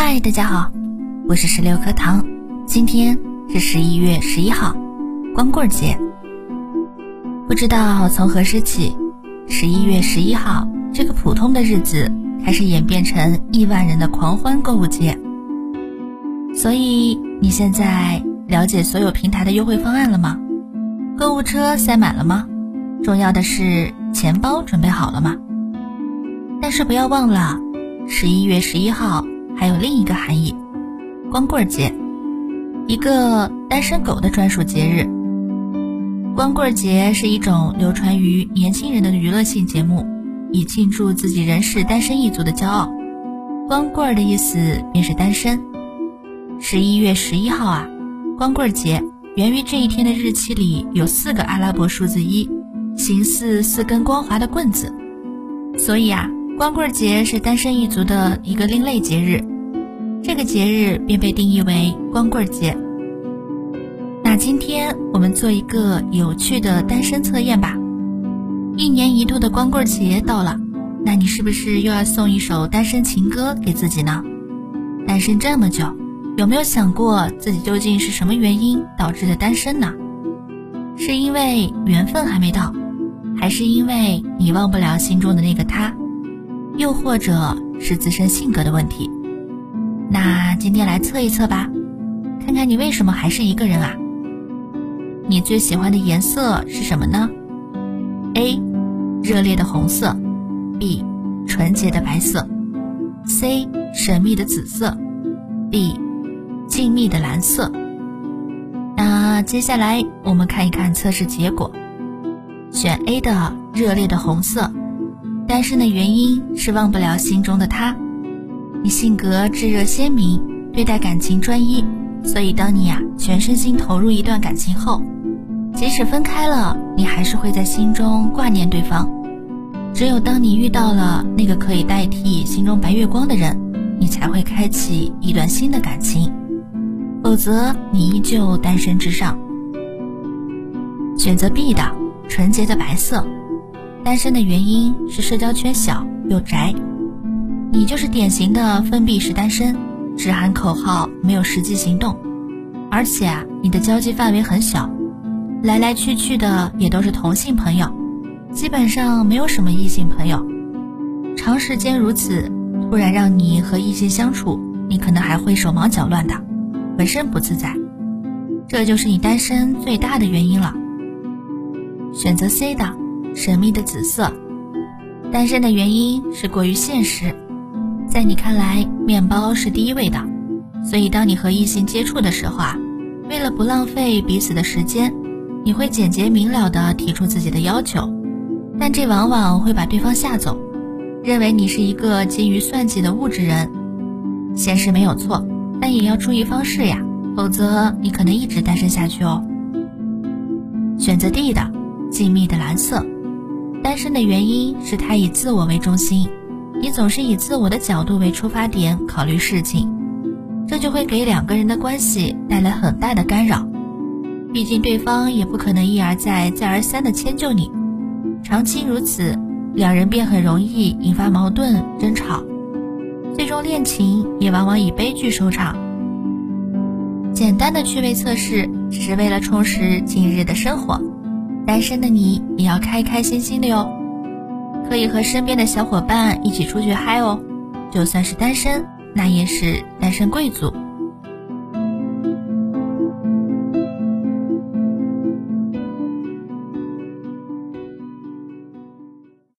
嗨，大家好，我是十六颗糖。今天是十一月十一号，光棍节。不知道从何时起，十一月十一号这个普通的日子开始演变成亿万人的狂欢购物节。所以你现在了解所有平台的优惠方案了吗？购物车塞满了吗？重要的是钱包准备好了吗？但是不要忘了，十一月十一号。还有另一个含义，光棍节，一个单身狗的专属节日。光棍节是一种流传于年轻人的娱乐性节目，以庆祝自己仍是单身一族的骄傲。光棍的意思便是单身。十一月十一号啊，光棍节源于这一天的日期里有四个阿拉伯数字一，形似四根光滑的棍子，所以啊。光棍节是单身一族的一个另类节日，这个节日便被定义为光棍节。那今天我们做一个有趣的单身测验吧。一年一度的光棍节到了，那你是不是又要送一首单身情歌给自己呢？单身这么久，有没有想过自己究竟是什么原因导致的单身呢？是因为缘分还没到，还是因为你忘不了心中的那个他？又或者是自身性格的问题，那今天来测一测吧，看看你为什么还是一个人啊？你最喜欢的颜色是什么呢？A. 热烈的红色，B. 纯洁的白色，C. 神秘的紫色，D. 静谧的蓝色。那接下来我们看一看测试结果，选 A 的热烈的红色。单身的原因是忘不了心中的他，你性格炙热鲜明，对待感情专一，所以当你呀全身心投入一段感情后，即使分开了，你还是会在心中挂念对方。只有当你遇到了那个可以代替心中白月光的人，你才会开启一段新的感情，否则你依旧单身至上。选择 B 的纯洁的白色。单身的原因是社交圈小又宅，你就是典型的封闭式单身，只喊口号没有实际行动，而且啊，你的交际范围很小，来来去去的也都是同性朋友，基本上没有什么异性朋友。长时间如此，突然让你和异性相处，你可能还会手忙脚乱的，浑身不自在，这就是你单身最大的原因了。选择 C 的。神秘的紫色，单身的原因是过于现实，在你看来，面包是第一位的，所以当你和异性接触的时候啊，为了不浪费彼此的时间，你会简洁明了的提出自己的要求，但这往往会把对方吓走，认为你是一个精于算计的物质人。现实没有错，但也要注意方式呀，否则你可能一直单身下去哦。选择 D 的，静谧的蓝色。单身的原因是他以自我为中心，你总是以自我的角度为出发点考虑事情，这就会给两个人的关系带来很大的干扰。毕竟对方也不可能一而再、再而三的迁就你，长期如此，两人便很容易引发矛盾、争吵，最终恋情也往往以悲剧收场。简单的趣味测试只是为了充实近日的生活。单身的你也要开开心心的哟，可以和身边的小伙伴一起出去嗨哦。就算是单身，那也是单身贵族。